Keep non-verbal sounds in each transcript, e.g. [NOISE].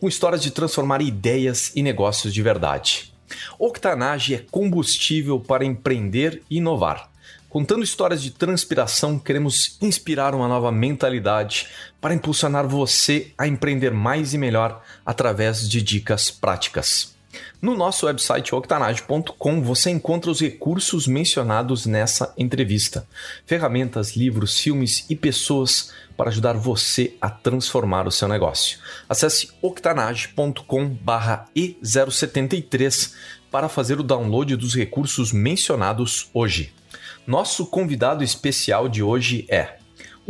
com histórias de transformar ideias e negócios de verdade. Octanage é combustível para empreender e inovar. Contando histórias de transpiração, queremos inspirar uma nova mentalidade para impulsionar você a empreender mais e melhor através de dicas práticas. No nosso website octanage.com você encontra os recursos mencionados nessa entrevista: ferramentas, livros, filmes e pessoas para ajudar você a transformar o seu negócio. Acesse octanage.com/e073 para fazer o download dos recursos mencionados hoje. Nosso convidado especial de hoje é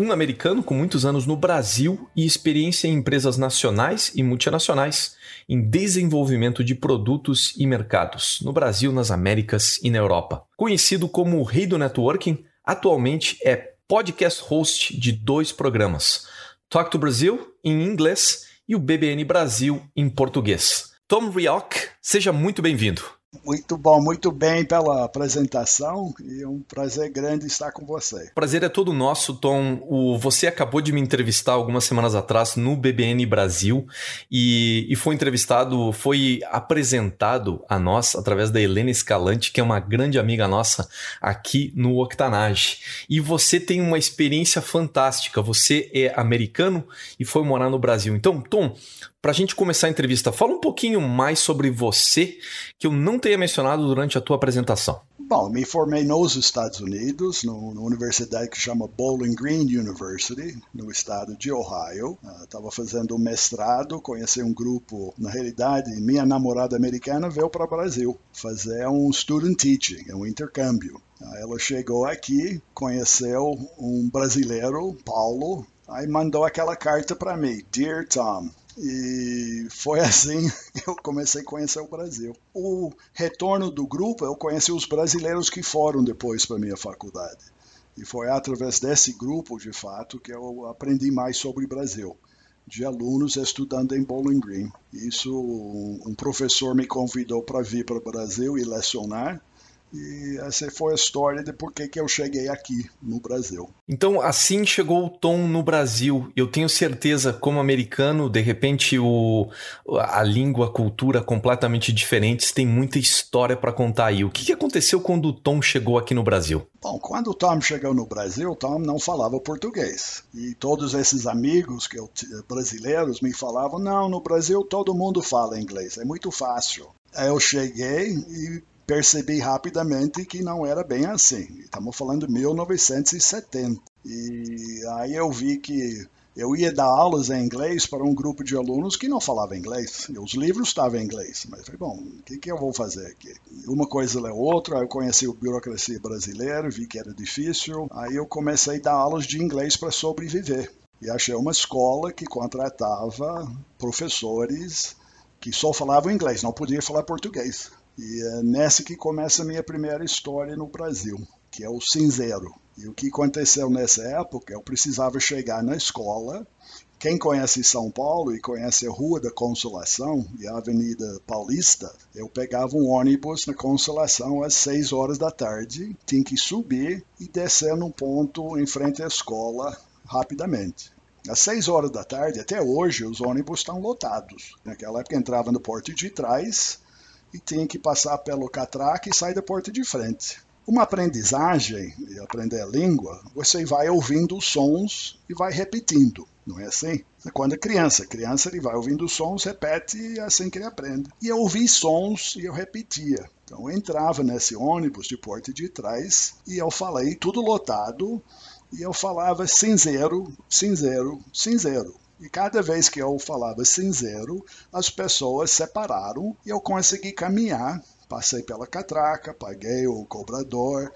um americano com muitos anos no Brasil e experiência em empresas nacionais e multinacionais em desenvolvimento de produtos e mercados no Brasil, nas Américas e na Europa. Conhecido como o rei do networking, atualmente é podcast host de dois programas: Talk to Brazil em inglês e o BBN Brasil em português. Tom Rioch, seja muito bem-vindo. Muito bom, muito bem pela apresentação e é um prazer grande estar com você. Prazer é todo nosso, Tom. O, você acabou de me entrevistar algumas semanas atrás no BBN Brasil e, e foi entrevistado, foi apresentado a nós através da Helena Escalante, que é uma grande amiga nossa aqui no Octanage. E você tem uma experiência fantástica. Você é americano e foi morar no Brasil. Então, Tom, para a gente começar a entrevista, fala um pouquinho mais sobre você, que eu não tenha mencionado durante a tua apresentação. Bom, me formei nos Estados Unidos, numa universidade que chama Bowling Green University, no estado de Ohio. Estava uh, fazendo um mestrado, conheci um grupo. Na realidade, minha namorada americana veio para o Brasil fazer um student teaching, um intercâmbio. Uh, ela chegou aqui, conheceu um brasileiro, Paulo, aí mandou aquela carta para mim: Dear Tom, e foi [LAUGHS] assim que eu comecei a conhecer o Brasil. O retorno do grupo, eu conheci os brasileiros que foram depois para minha faculdade. E foi através desse grupo, de fato, que eu aprendi mais sobre o Brasil, de alunos estudando em Bowling Green. Isso, um professor me convidou para vir para o Brasil e lecionar, e essa foi a história de por que eu cheguei aqui no Brasil. Então, assim chegou o Tom no Brasil. Eu tenho certeza, como americano, de repente o, a língua, a cultura completamente diferentes, tem muita história para contar aí. O que aconteceu quando o Tom chegou aqui no Brasil? Bom, quando o Tom chegou no Brasil, o Tom não falava português. E todos esses amigos que eu, brasileiros me falavam: não, no Brasil todo mundo fala inglês, é muito fácil. Aí eu cheguei e percebi rapidamente que não era bem assim. Estamos falando de 1970. E aí eu vi que eu ia dar aulas em inglês para um grupo de alunos que não falava inglês. E os livros estavam em inglês. Mas falei, bom, o que, que eu vou fazer aqui? Uma coisa leu outra, aí eu conheci a burocracia brasileira, vi que era difícil. Aí eu comecei a dar aulas de inglês para sobreviver. E achei uma escola que contratava professores que só falavam inglês, não podia falar português. E é nessa que começa a minha primeira história no Brasil, que é o cinzeiro. E o que aconteceu nessa época, eu precisava chegar na escola. Quem conhece São Paulo e conhece a Rua da Consolação e a Avenida Paulista, eu pegava um ônibus na Consolação às 6 horas da tarde, tinha que subir e descer num ponto em frente à escola rapidamente. Às 6 horas da tarde, até hoje, os ônibus estão lotados. Naquela época entrava no porte de trás e tem que passar pelo catraque e sair da porta de frente. Uma aprendizagem, e aprender a língua, você vai ouvindo os sons e vai repetindo, não é assim? Quando é criança, criança ele vai ouvindo os sons, repete e é assim que ele aprende. E eu ouvi sons e eu repetia. Então eu entrava nesse ônibus de porta de trás e eu falei tudo lotado e eu falava cinzeiro, cinzeiro, cinzeiro. E cada vez que eu falava cinzeiro, as pessoas separaram e eu consegui caminhar. Passei pela catraca, paguei o cobrador,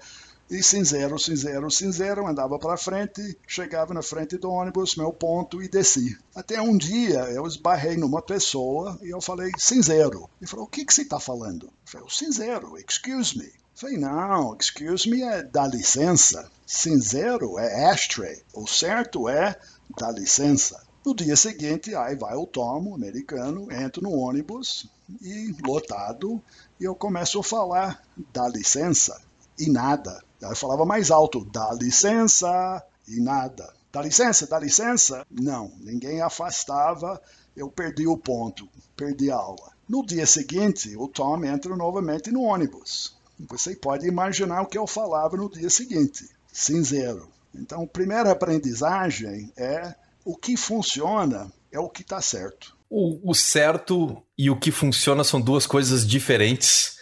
e cinzeiro, cinzeiro, cinzeiro, andava para frente, chegava na frente do ônibus, meu ponto e desci. Até um dia eu esbarrei numa pessoa e eu falei cinzeiro. Ele falou: O que, que você está falando? Eu falei: Cinzeiro, excuse me. Falei: Não, excuse me é dá licença. Cinzeiro é ashtray. O certo é dá licença. No dia seguinte, aí vai o Tomo, americano, entro no ônibus e lotado, e eu começo a falar, dá licença, e nada. Eu falava mais alto, dá licença, e nada. Dá licença, dá licença? Não, ninguém afastava, eu perdi o ponto, perdi a aula. No dia seguinte, o Tom entra novamente no ônibus. Você pode imaginar o que eu falava no dia seguinte, cinzeiro. Então, a primeira aprendizagem é o que funciona é o que está certo. O, o, certo e o que funciona são duas coisas diferentes.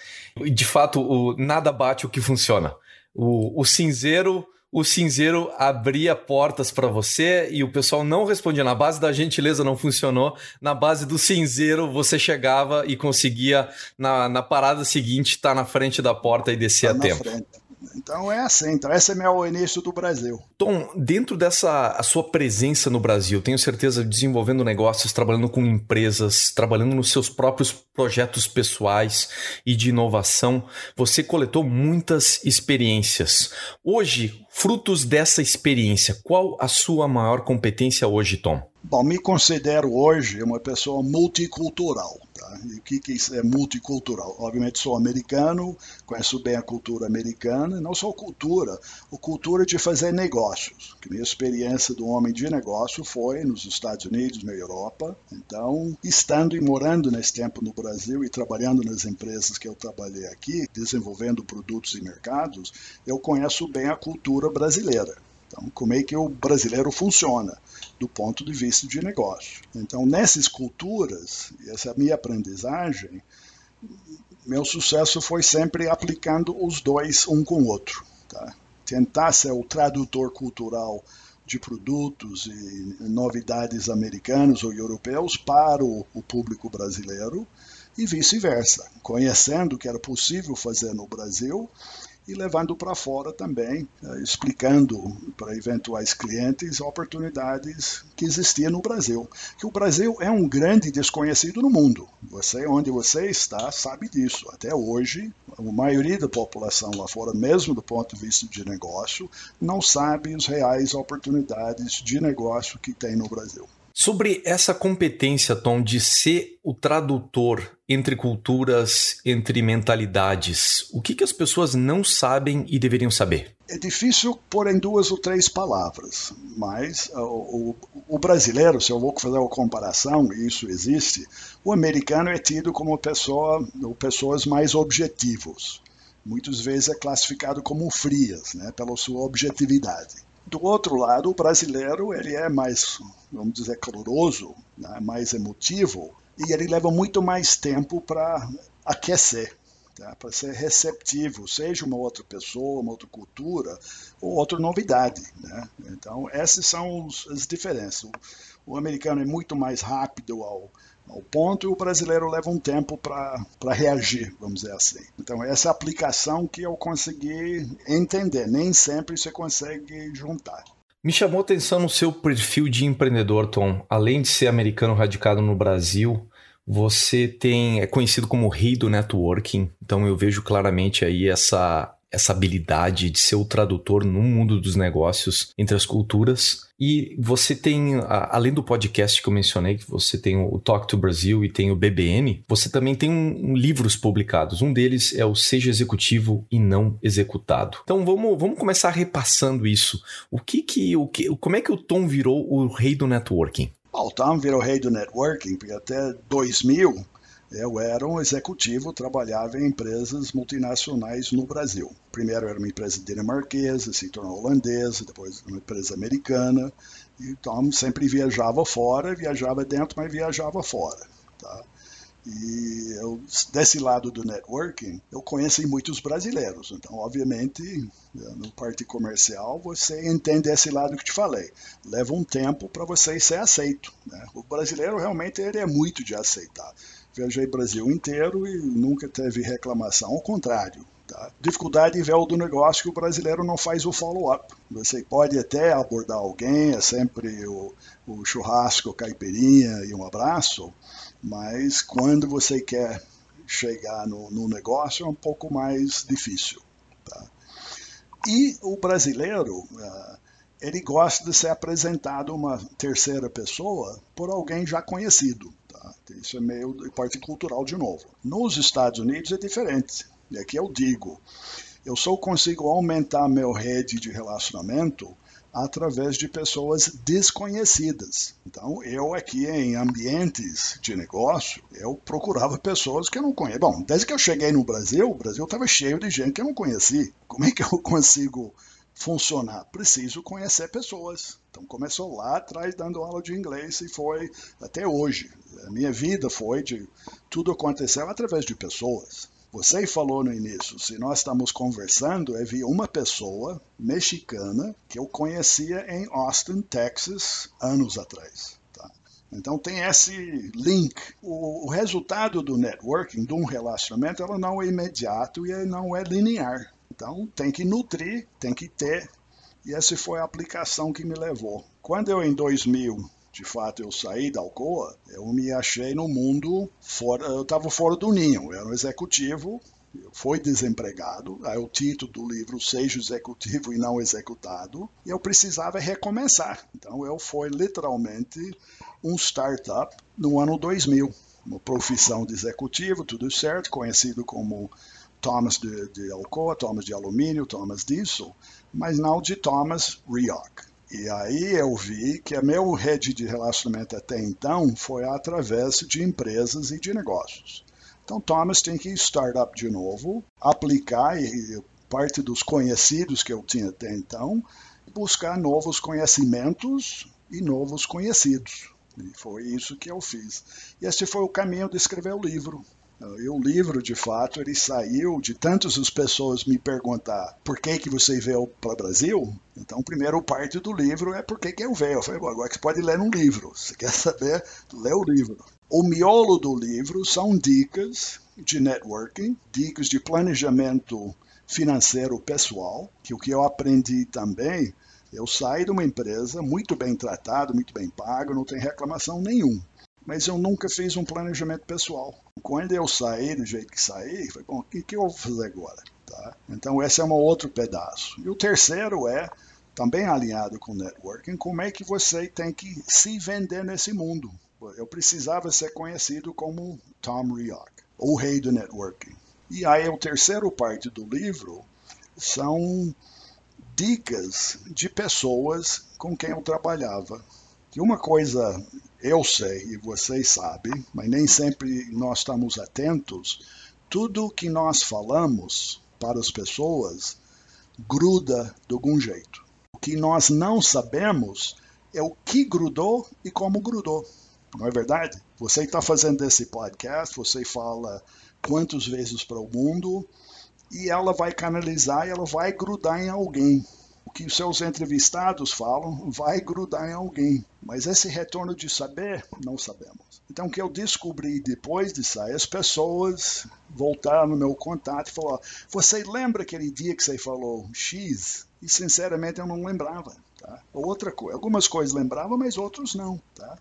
De fato, o, nada bate o que funciona. O, o cinzeiro o cinzeiro abria portas para você e o pessoal não respondia. Na base da gentileza não funcionou. Na base do cinzeiro, você chegava e conseguia, na, na parada seguinte, estar tá na frente da porta e descer tá a tempo. Frente. Então é assim, então esse é meu início do Brasil. Tom, dentro dessa a sua presença no Brasil, tenho certeza desenvolvendo negócios, trabalhando com empresas, trabalhando nos seus próprios projetos pessoais e de inovação, você coletou muitas experiências. Hoje, frutos dessa experiência, qual a sua maior competência hoje, Tom? Bom, me considero hoje uma pessoa multicultural. O que, que é multicultural? Obviamente sou americano, conheço bem a cultura americana, não só cultura, a cultura de fazer negócios. Que minha experiência do homem de negócio foi nos Estados Unidos, na Europa. Então, estando e morando nesse tempo no Brasil e trabalhando nas empresas que eu trabalhei aqui, desenvolvendo produtos e mercados, eu conheço bem a cultura brasileira. Então, como é que o brasileiro funciona do ponto de vista de negócio? Então, nessas culturas, essa é minha aprendizagem, meu sucesso foi sempre aplicando os dois um com o outro. Tá? Tentar ser o tradutor cultural de produtos e novidades americanos ou europeus para o, o público brasileiro e vice-versa, conhecendo o que era possível fazer no Brasil e levando para fora também, eh, explicando para eventuais clientes oportunidades que existiam no Brasil. Que o Brasil é um grande desconhecido no mundo. Você, onde você está, sabe disso. Até hoje, a maioria da população lá fora, mesmo do ponto de vista de negócio, não sabe as reais oportunidades de negócio que tem no Brasil. Sobre essa competência, Tom, de ser o tradutor entre culturas, entre mentalidades, o que, que as pessoas não sabem e deveriam saber? É difícil pôr em duas ou três palavras, mas uh, o, o, brasileiro, se eu vou fazer uma comparação, isso existe, o americano é tido como pessoa, pessoas mais objetivos. Muitas vezes é classificado como frias, né, pela sua objetividade. Do outro lado, o brasileiro ele é mais, vamos dizer, caloroso, né, mais emotivo, e ele leva muito mais tempo para aquecer, tá, para ser receptivo, seja uma outra pessoa, uma outra cultura ou outra novidade. Né? Então, essas são as diferenças. O, o americano é muito mais rápido ao ao ponto e o brasileiro leva um tempo para reagir, vamos dizer assim. Então, essa aplicação que eu consegui entender, nem sempre você consegue juntar. Me chamou atenção no seu perfil de empreendedor, Tom. Além de ser americano radicado no Brasil, você tem é conhecido como rei do networking. Então eu vejo claramente aí essa essa habilidade de ser o tradutor no mundo dos negócios entre as culturas. E você tem, além do podcast que eu mencionei, que você tem o Talk to Brasil e tem o BBN, você também tem um, um, livros publicados. Um deles é o Seja Executivo e Não Executado. Então vamos, vamos começar repassando isso. O que que, o que, como é que o Tom virou o rei do networking? o Tom virou rei do networking, porque até 2000 eu era um executivo, trabalhava em empresas multinacionais no Brasil. Primeiro era uma empresa dinamarquesa, se tornou holandesa, depois uma empresa americana. Então sempre viajava fora, viajava dentro, mas viajava fora. Tá? E eu, desse lado do networking, eu conheci muitos brasileiros. Então, obviamente, no parte comercial, você entende esse lado que te falei. Leva um tempo para você ser aceito. Né? O brasileiro realmente ele é muito de aceitar viajei Brasil inteiro e nunca teve reclamação, ao contrário. Tá? Dificuldade veio do negócio que o brasileiro não faz o follow-up. Você pode até abordar alguém, é sempre o, o churrasco, caipirinha e um abraço, mas quando você quer chegar no, no negócio é um pouco mais difícil. Tá? E o brasileiro, uh, ele gosta de ser apresentado uma terceira pessoa por alguém já conhecido. Tá? Isso é meio parte cultural de novo. Nos Estados Unidos é diferente. E aqui eu digo, eu só consigo aumentar meu rede de relacionamento através de pessoas desconhecidas. Então, eu aqui em ambientes de negócio, eu procurava pessoas que eu não conheço. Bom, desde que eu cheguei no Brasil, o Brasil estava cheio de gente que eu não conheci. Como é que eu [LAUGHS] consigo funcionar? Preciso conhecer pessoas. Então, começou lá atrás dando aula de inglês e foi até hoje. A minha vida foi de tudo aconteceu através de pessoas. Você falou no início, se nós estamos conversando, é via uma pessoa mexicana que eu conhecia em Austin, Texas, anos atrás. Tá? Então tem esse link. O, o, resultado do networking, de um relacionamento, ela não é imediato e não é linear. Então tem que nutrir, tem que ter. E essa foi a aplicação que me levou. Quando eu, em 2000, de fato eu saí da Alcoa, eu me achei no mundo fora, eu estava fora do ninho, eu era um executivo, eu fui desempregado, aí o título do livro Seja Executivo e Não Executado, e eu precisava recomeçar. Então eu fui literalmente um startup no ano 2000, uma profissão de executivo, tudo certo, conhecido como Thomas de, de Alcoa, Thomas de Alumínio, Thomas Diesel, mas não de Thomas Rioch. E aí eu vi que a meu rede de relacionamento até então foi através de empresas e de negócios. Então Thomas tem que startup de novo, aplicar parte dos conhecidos que eu tinha até então, buscar novos conhecimentos e novos conhecidos. E foi isso que eu fiz. E esse foi o caminho de escrever o livro. E o livro, de fato, ele saiu de tantas as pessoas me perguntar por que que você veio para o Brasil. Então, primeiro parte do livro é por que que eu veio. Eu falei, agora você pode ler um livro. Você quer [LAUGHS] saber? Lê o livro. O miolo do livro são dicas de networking, dicas de planejamento financeiro pessoal, que o que eu aprendi também, eu saí de uma empresa muito bem tratado, muito bem pago, não tem reclamação nenhum mas eu nunca fiz um planejamento pessoal. Quando eu saí do jeito que saí, foi bom, o que, que eu vou fazer agora? Tá? Então esse é um outro pedaço. E o terceiro é, também alinhado com networking, como é que você tem que se vender nesse mundo. Eu precisava ser conhecido como Tom Rioch, o rei do networking. E aí o terceiro parte do livro são dicas de pessoas com quem eu trabalhava. E uma coisa eu sei e vocês sabem, mas nem sempre nós estamos atentos. Tudo que nós falamos para as pessoas gruda de algum jeito. O que nós não sabemos é o que grudou e como grudou. Não é verdade? Você está fazendo esse podcast, você fala quantas vezes para o mundo e ela vai canalizar e ela vai grudar em alguém que os seus entrevistados falam vai grudar em alguém. Mas esse retorno de saber, não sabemos. Então, o que eu descobri depois de sair, as pessoas voltaram no meu contato e falaram: Você lembra aquele dia que você falou X? E sinceramente eu não lembrava. Tá? Outra coisa, algumas coisas lembrava, mas outros não. Tá?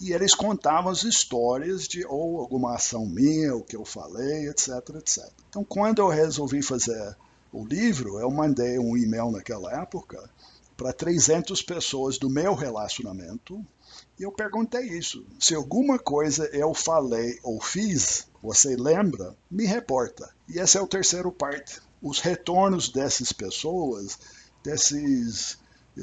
E eles contavam as histórias de ou alguma ação minha, o que eu falei, etc, etc. Então, quando eu resolvi fazer o livro, eu mandei um e-mail naquela época para 300 pessoas do meu relacionamento e eu perguntei isso. Se alguma coisa eu falei ou fiz, você lembra? Me reporta. E esse é o terceiro parte. Os retornos dessas pessoas, desses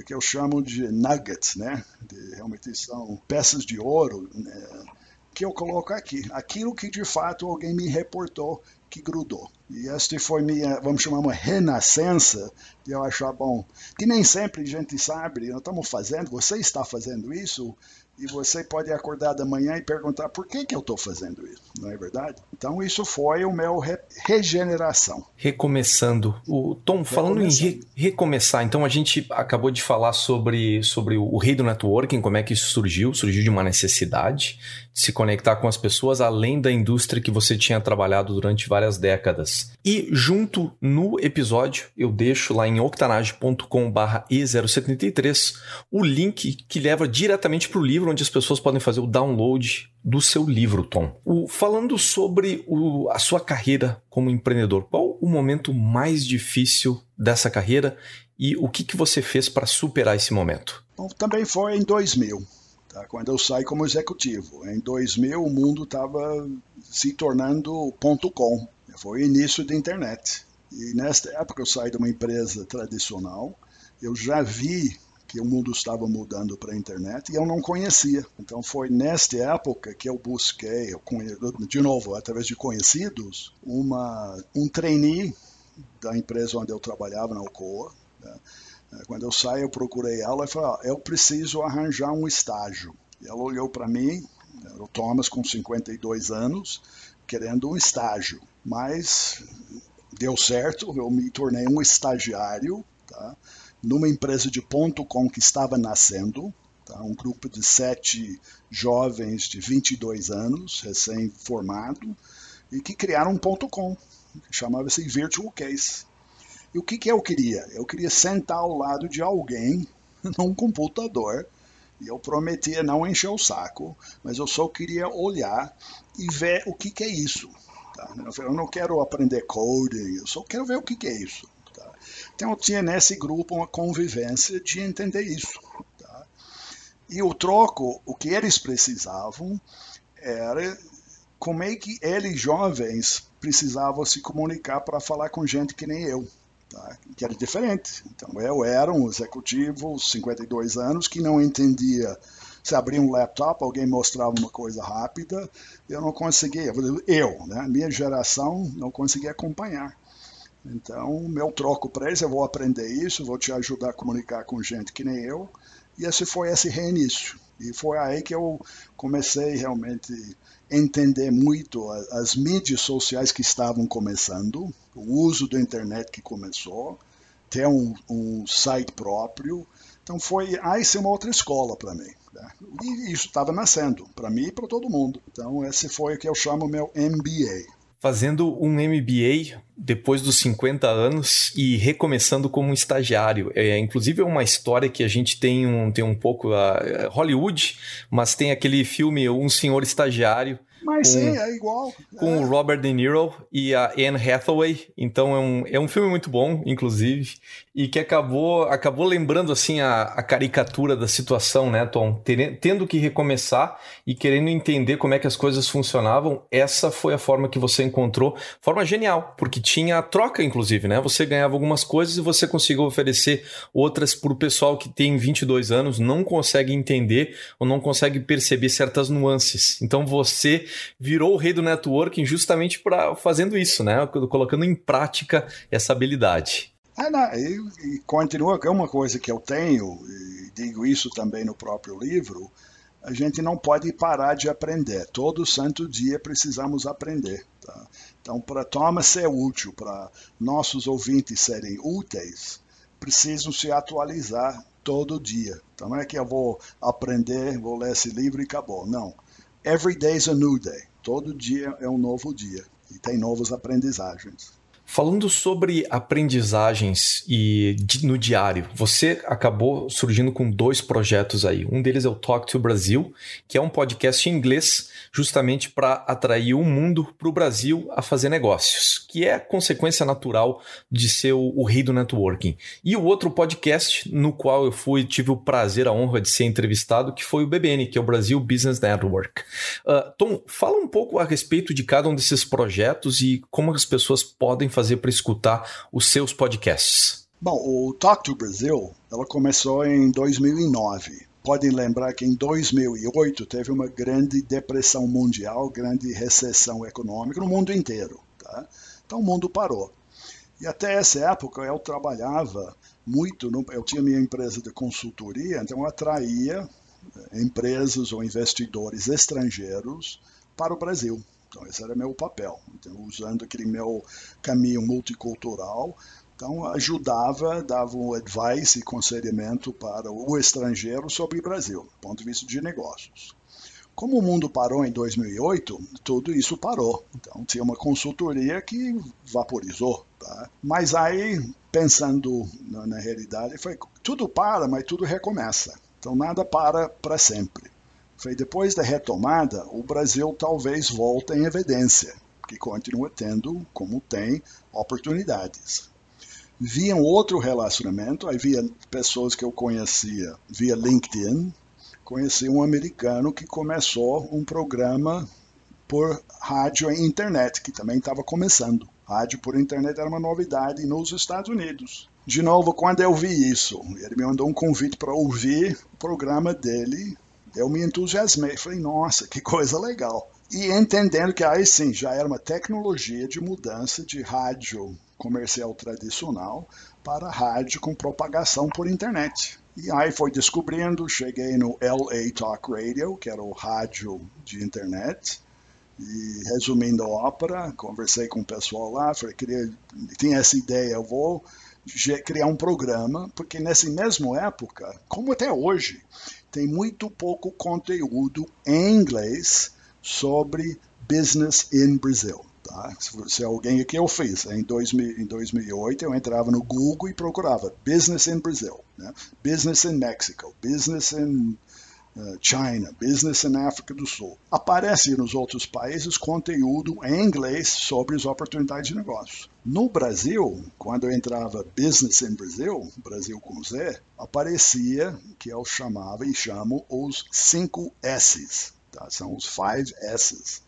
que eu chamo de nuggets, né? De, realmente são peças de ouro, né? que eu coloco aqui. Aquilo que de fato alguém me reportou que grudou. E esta foi minha, vamos chamar uma renascença de eu achar bom. Que nem sempre a gente sabe, nós estamos fazendo, você está fazendo isso, e você pode acordar da manhã e perguntar por que, que eu estou fazendo isso, não é verdade? Então isso foi o meu re regeneração. Recomeçando. O Tom, falando em re recomeçar, então a gente acabou de falar sobre, sobre o rei do networking, como é que isso surgiu, surgiu de uma necessidade de se conectar com as pessoas, além da indústria que você tinha trabalhado durante várias décadas. E junto no episódio, eu deixo lá em octanage.com/barra E073 o link que leva diretamente para o livro, onde as pessoas podem fazer o download do seu livro, Tom. O, falando sobre o, a sua carreira como empreendedor, qual o momento mais difícil dessa carreira e o que, que você fez para superar esse momento? Bom, também foi em 2000, tá? quando eu saí como executivo. Em 2000 o mundo estava se tornando ponto .com, foi o início da internet. E nesta época eu saí de uma empresa tradicional, eu já vi que o mundo estava mudando para a internet e eu não conhecia. Então foi nesta época que eu busquei, de novo, através de conhecidos, uma, um trainee da empresa onde eu trabalhava, na Alcoa. Né? Quando eu saí, eu procurei ela e falei, ah, eu preciso arranjar um estágio. E ela olhou para mim, o Thomas com 52 anos, querendo um estágio. Mas deu certo, eu me tornei um estagiário, tá? numa empresa de ponto .com que estava nascendo, tá? um grupo de sete jovens de 22 anos, recém-formado, e que criaram um ponto .com, que chamava-se Virtual Case. E o que, que eu queria? Eu queria sentar ao lado de alguém [LAUGHS] num computador, e eu prometia não encher o saco, mas eu só queria olhar e ver o que, que é isso. Tá? Eu não quero aprender coding, eu só quero ver o que, que é isso. Então eu tinha nesse grupo uma convivência de entender isso. Tá? E o troco, o que eles precisavam era como é que eles jovens precisavam se comunicar para falar com gente que nem eu. Tá? Que era diferente. Então eu era um executivo, 52 anos, que não entendia se abria um laptop, alguém mostrava uma coisa rápida, eu não conseguia, eu, né, minha geração não conseguia acompanhar. Então, meu troco para eles, eu vou aprender isso, vou te ajudar a comunicar com gente que nem eu. E esse foi esse reinício. E foi aí que eu comecei realmente a entender muito as mídias sociais que estavam começando, o uso da internet que começou, ter um, um site próprio. Então foi aí ser uma outra escola para mim. Né? E isso estava nascendo para mim e para todo mundo. Então esse foi o que eu chamo meu MBA fazendo um MBA depois dos 50 anos e recomeçando como um estagiário. É, inclusive é uma história que a gente tem um, tem um pouco uh, Hollywood, mas tem aquele filme Um Senhor Estagiário, mas com, sim, é igual. Com é. o Robert De Niro e a Anne Hathaway. Então é um, é um filme muito bom, inclusive, e que acabou, acabou lembrando assim a, a caricatura da situação, né, Tom? Tendo que recomeçar e querendo entender como é que as coisas funcionavam, essa foi a forma que você encontrou. Forma genial, porque tinha troca, inclusive, né? Você ganhava algumas coisas e você conseguiu oferecer outras para o pessoal que tem 22 anos, não consegue entender ou não consegue perceber certas nuances. Então você virou o rei do networking justamente para fazendo isso, né? Colocando em prática essa habilidade. É, não, e, e continua que é uma coisa que eu tenho, e digo isso também no próprio livro, a gente não pode parar de aprender. Todo santo dia precisamos aprender. Tá? Então, para Thomas ser útil, para nossos ouvintes serem úteis, precisam se atualizar todo dia. Então, não é que eu vou aprender, vou ler esse livro e acabou. Não. Every day is a new day. Todo dia é um novo dia e tem novas aprendizagens. Falando sobre aprendizagens e no diário, você acabou surgindo com dois projetos aí. Um deles é o Talk to Brasil, que é um podcast em inglês justamente para atrair o mundo para o Brasil a fazer negócios, que é consequência natural de ser o, o, rei do networking. E o outro podcast no qual eu fui tive o prazer, a honra de ser entrevistado, que foi o BBN, que é o Brasil Business Network. Uh, Tom, fala um pouco a respeito de cada um desses projetos e como as pessoas podem fazer para escutar os seus podcasts. Bom, o Talk to Brasil, ela começou em 2009 podem lembrar que em 2008 teve uma grande depressão mundial, grande recessão econômica no mundo inteiro. Tá? Então o mundo parou. E até essa época eu trabalhava muito, no, eu tinha minha empresa de consultoria, então eu atraía eh, empresas ou investidores estrangeiros para o Brasil. Então, esse era meu papel. Então, usando aquele meu caminho multicultural, então ajudava, dava um advice e aconselhamento para o estrangeiro sobre o Brasil, do ponto de vista de negócios. Como o mundo parou em 2008, tudo isso parou. Então tinha uma consultoria que vaporizou. Tá? Mas aí, pensando na, na realidade, foi tudo para, mas tudo recomeça. Então nada para para sempre. Foi depois da retomada, o Brasil talvez volte em evidência, que continua tendo, como tem, oportunidades. Via um outro relacionamento, havia pessoas que eu conhecia via LinkedIn, conheci um americano que começou um programa por rádio e internet, que também estava começando. Rádio por internet era uma novidade nos Estados Unidos. De novo, quando eu vi isso, ele me mandou um convite para ouvir o programa dele, eu me entusiasmei. Falei, nossa, que coisa legal. E entendendo que aí sim já era uma tecnologia de mudança de rádio comercial tradicional para rádio com propagação por internet. E aí foi descobrindo, cheguei no LA Talk Radio, que era o rádio de internet, e resumindo a ópera, conversei com o pessoal lá, falei, queria, tinha essa ideia, eu vou criar um programa, porque nessa mesma época, como até hoje, tem muito pouco conteúdo em inglês sobre business in Brazil. Tá? Se, alguém aqui eu fiz, em, 2000, em 2008 eu entrava no Google e procurava Business in Brazil, né? Business in Mexico, Business in China, Business in África do Sul. Aparece nos outros países conteúdo em inglês sobre as oportunidades de negócio. No Brasil, quando eu entrava Business in Brazil, Brasil com Z, aparecia que eu chamava e chamo os 5 S's. Tá? São os 5 S's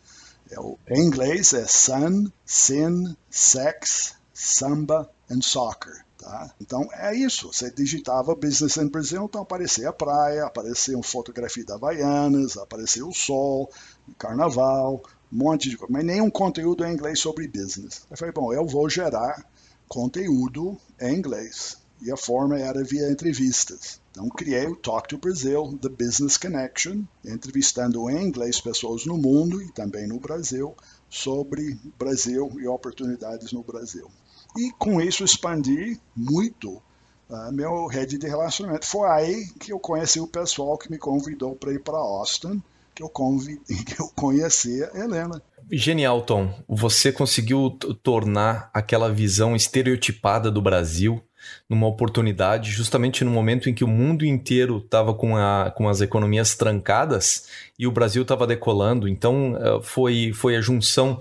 é o, em inglês é Sun, Sin, Sex, Samba and Soccer. Tá? Então é isso. Você digitava Business in Brazil, então aparecia a praia, aparecia uma fotografia da Havaianas, aparecia o sol, carnaval, um monte de coisa. Mas nenhum conteúdo em inglês sobre business. Eu falei, bom, eu vou gerar conteúdo em inglês. E a forma era via entrevistas. Então criei o Talk to Brazil, The Business Connection, entrevistando em inglês pessoas no mundo e também no Brasil sobre Brasil e oportunidades no Brasil. E com isso expandi muito uh, meu rede de relacionamento. Foi aí que eu conheci o pessoal que me convidou para ir para Austin, que eu, [LAUGHS] que eu conheci a Helena. Genial, Tom. Você conseguiu tornar aquela visão estereotipada do Brasil numa oportunidade, justamente no momento em que o mundo inteiro estava com, com as economias trancadas e o Brasil estava decolando. Então, eh, foi, foi a junção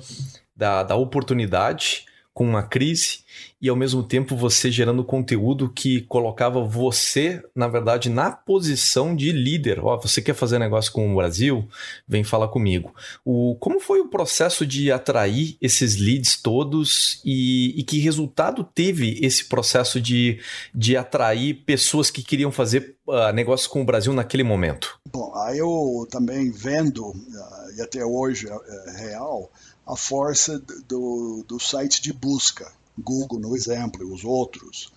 da, da oportunidade com uma crise e ao mesmo tempo você gerando conteúdo que colocava você, na verdade, na posição de líder. Ó, oh, você quer fazer negócio com o Brasil? Vem falar comigo. O, como foi o processo de atrair esses leads todos e, e que resultado teve esse processo de, de atrair pessoas que queriam fazer uh, negócio com o Brasil naquele momento? Bom, aí eu também vendo, uh, e até hoje é, é real, a força do, do site de busca Google no exemplo, e os outros.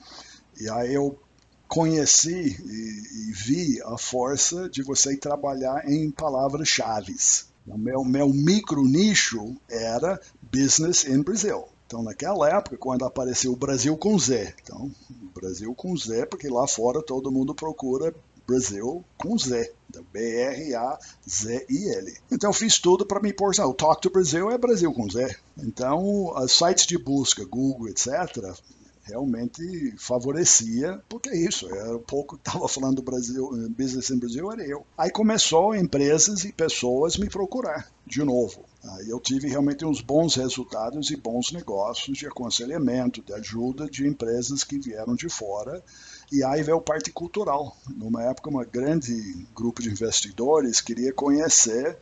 E aí eu conheci e, e, vi a força de você trabalhar em palavras-chave. O meu, meu micro nicho era business in Brazil. Então, naquela época, quando apareceu o Brasil com Z, então, Brasil com Z, porque lá fora todo mundo procura Brasil com Z. Então, B-R-A-Z-I-L. Então, eu fiz tudo para me pôr. O Talk to Brasil é Brasil com Z. Então, os sites de busca, Google, etc., realmente favorecia, porque é isso, era um pouco [LAUGHS] que estava falando do Brasil, Business in Brasil era eu. Aí começou empresas e pessoas me procurar de novo. Aí eu tive realmente uns bons resultados e bons negócios de aconselhamento, de ajuda de empresas que vieram de fora e aí veio a parte cultural. Numa época, um grande grupo de investidores queria conhecer.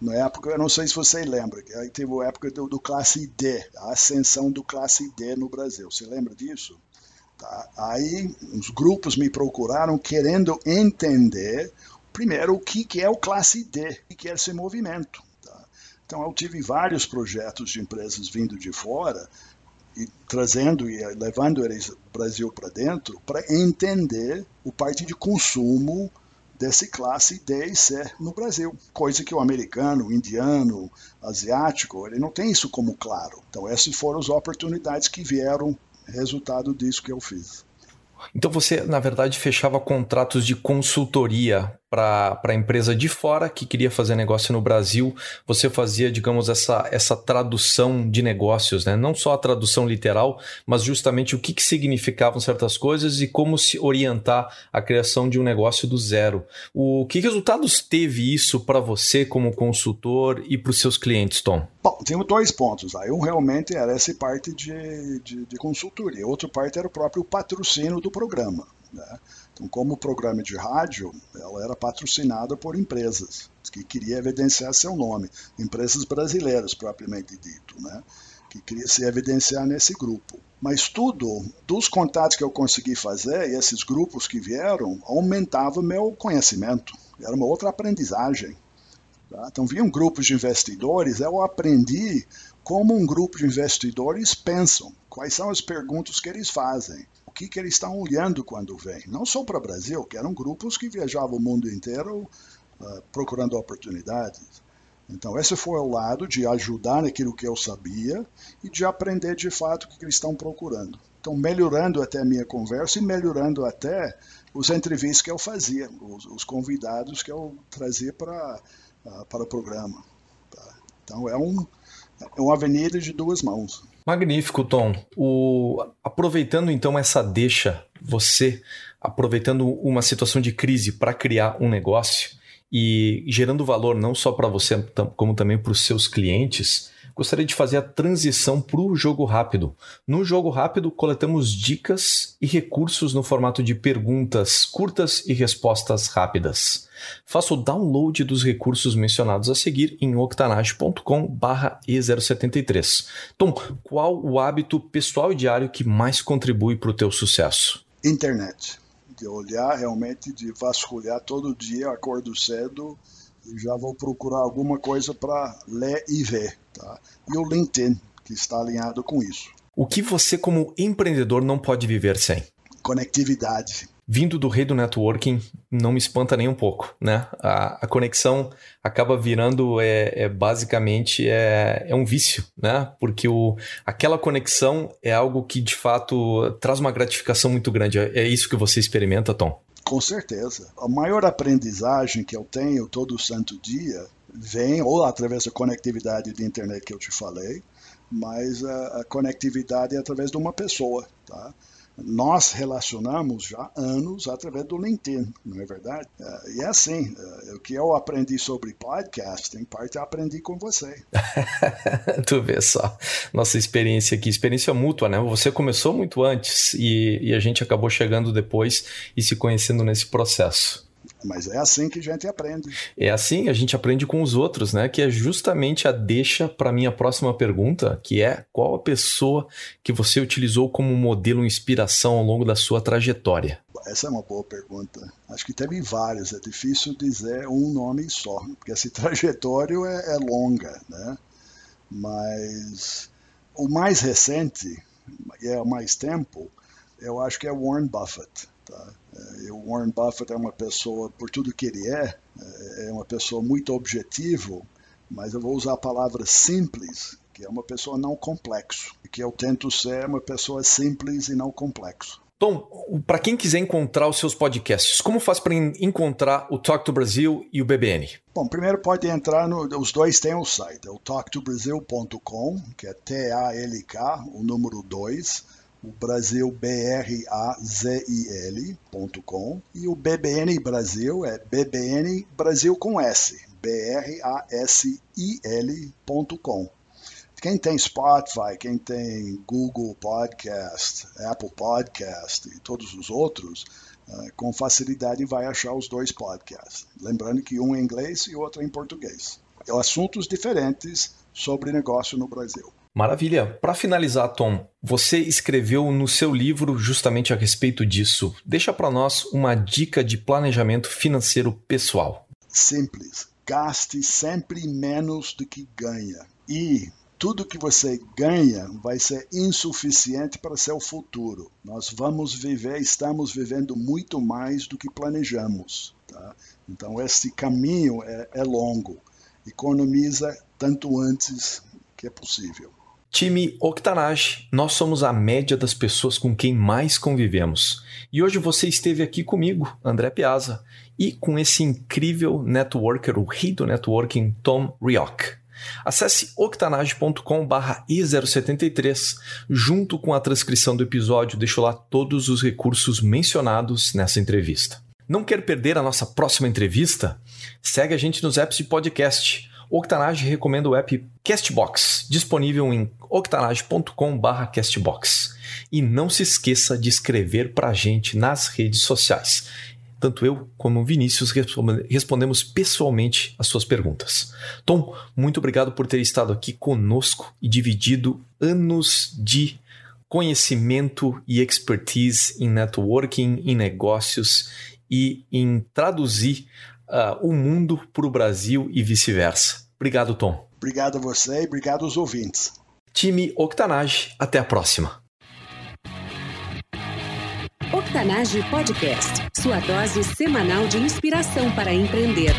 Na época, eu não sei se você lembra, aí teve a época do, do Classe D, a ascensão do Classe D no Brasil. Você lembra disso? Tá. Aí, uns grupos me procuraram querendo entender, primeiro, o que, que é o Classe D, o que é esse movimento. Tá. Então, eu tive vários projetos de empresas vindo de fora e trazendo e levando eles Brasil para dentro para entender o parte de consumo desse classe D e C no Brasil, coisa que o americano, o indiano, asiático, ele não tem isso como claro. Então essas foram as oportunidades que vieram resultado disso que eu fiz. Então você, na verdade, fechava contratos de consultoria para a empresa de fora que queria fazer negócio no Brasil. Você fazia, digamos, essa, essa tradução de negócios, né? não só a tradução literal, mas justamente o que, que significavam certas coisas e como se orientar a criação de um negócio do zero. O que resultados teve isso para você como consultor e para os seus clientes, Tom? Bom, temos dois pontos. Aí um realmente era essa parte de, de, de consultoria, outra parte era o próprio patrocínio do programa. Né? Então, como programa de rádio, ela era patrocinada por empresas que queriam evidenciar seu nome, empresas brasileiras propriamente dito, né? que queria se evidenciar nesse grupo. Mas tudo, dos contatos que eu consegui fazer, e esses grupos que vieram, aumentava meu conhecimento. Era uma outra aprendizagem. Tá? Então, vinham grupos de investidores, eu aprendi como um grupo de investidores pensam, quais são as perguntas que eles fazem que, que eles estão olhando quando vêm. Não só para o Brasil, que eram grupos que viajavam o mundo inteiro uh, procurando oportunidades. Então, esse foi o lado de ajudar naquilo que eu sabia e de aprender de fato o que eles estão procurando. Então, melhorando até a minha conversa e melhorando até os entrevistas que eu fazia, os, os convidados que eu trazia para, uh, para o programa. Tá? Então, é, um, é uma avenida de duas mãos. Magnífico, Tom. O... Aproveitando então essa deixa, você aproveitando uma situação de crise para criar um negócio e gerando valor não só para você, como também para os seus clientes, gostaria de fazer a transição para o jogo rápido. No jogo rápido, coletamos dicas e recursos no formato de perguntas curtas e respostas rápidas. Faça o download dos recursos mencionados a seguir em octanage.com/e073. Tom, qual o hábito pessoal e diário que mais contribui para o teu sucesso? Internet. De olhar realmente, de vasculhar todo dia, acordo cedo já vou procurar alguma coisa para ler e ver. Tá? E o LinkedIn, que está alinhado com isso. O que você, como empreendedor, não pode viver sem? Conectividade vindo do rei do networking, não me espanta nem um pouco, né? A, a conexão acaba virando, é, é basicamente, é, é, um vício, né? Porque o, aquela conexão é algo que, de fato, traz uma gratificação muito grande. É, é isso que você experimenta, Tom? Com certeza. A maior aprendizagem que eu tenho todo santo dia vem ou através da conectividade de internet que eu te falei, mas a, a conectividade é através de uma pessoa, tá? Nós relacionamos já anos através do LinkedIn, não é verdade? Uh, e é assim, uh, o que eu aprendi sobre podcast, em parte aprendi com você. [LAUGHS] tu vê só, nossa experiência aqui, experiência mútua, né? Você começou muito antes e, e a gente acabou chegando depois e se conhecendo nesse processo. Mas é assim que a gente aprende. É assim, a gente aprende com os outros, né? Que é justamente a deixa para minha próxima pergunta, que é qual a pessoa que você utilizou como modelo inspiração ao longo da sua trajetória? Essa é uma boa pergunta. Acho que teve vários, é difícil dizer um nome só, porque esse [LAUGHS] trajetório é, é longa, né? Mas o mais recente, e é mais tempo, eu acho que é Warren Buffett. Tá? É, o Warren Buffett é uma pessoa, por tudo que ele é, é, é uma pessoa muito objetivo, mas eu vou usar a palavra simples, que é uma pessoa não complexo, que eu tento ser uma pessoa simples e não complexo. Tom, para quem quiser encontrar os seus podcasts, como faz para encontrar o Talk to Brasil e o BBN? Bom, primeiro pode entrar no. Os dois têm o site, é o talktobrasil.com, que é T-A-L-K, o número 2 o Brasil B-R-A-Z-I-L.com e o BBN Brasil é BBN Brasil com S, B-R-A-S-I-L.com. Quem tem Spotify, quem tem Google Podcast, Apple Podcast e todos os outros, uh, com facilidade vai achar os dois podcasts. Lembrando que um é em inglês e o outro é em português. Assuntos diferentes sobre negócio no Brasil. Maravilha. Para finalizar, Tom, você escreveu no seu livro justamente a respeito disso. Deixa para nós uma dica de planejamento financeiro pessoal. Simples. Gaste sempre menos do que ganha. E tudo que você ganha vai ser insuficiente para seu futuro. Nós vamos viver, estamos vivendo muito mais do que planejamos. Tá? Então, esse caminho é, é longo. Economiza tanto antes que é possível. Time Octanage, nós somos a média das pessoas com quem mais convivemos. E hoje você esteve aqui comigo, André Piazza, e com esse incrível networker, o rei do networking, Tom Rioch. Acesse octanage.com i073. Junto com a transcrição do episódio, deixo lá todos os recursos mencionados nessa entrevista. Não quer perder a nossa próxima entrevista? Segue a gente nos apps de podcast. Octanage recomenda o app Castbox, disponível em octanage.com/castbox. E não se esqueça de escrever para a gente nas redes sociais. Tanto eu como o Vinícius respondemos pessoalmente as suas perguntas. Tom, muito obrigado por ter estado aqui conosco e dividido anos de conhecimento e expertise em networking, em negócios e em traduzir uh, o mundo para o Brasil e vice-versa. Obrigado, Tom. Obrigado a você e obrigado aos ouvintes. Time Octanage, até a próxima. Octanage Podcast, sua dose semanal de inspiração para empreender.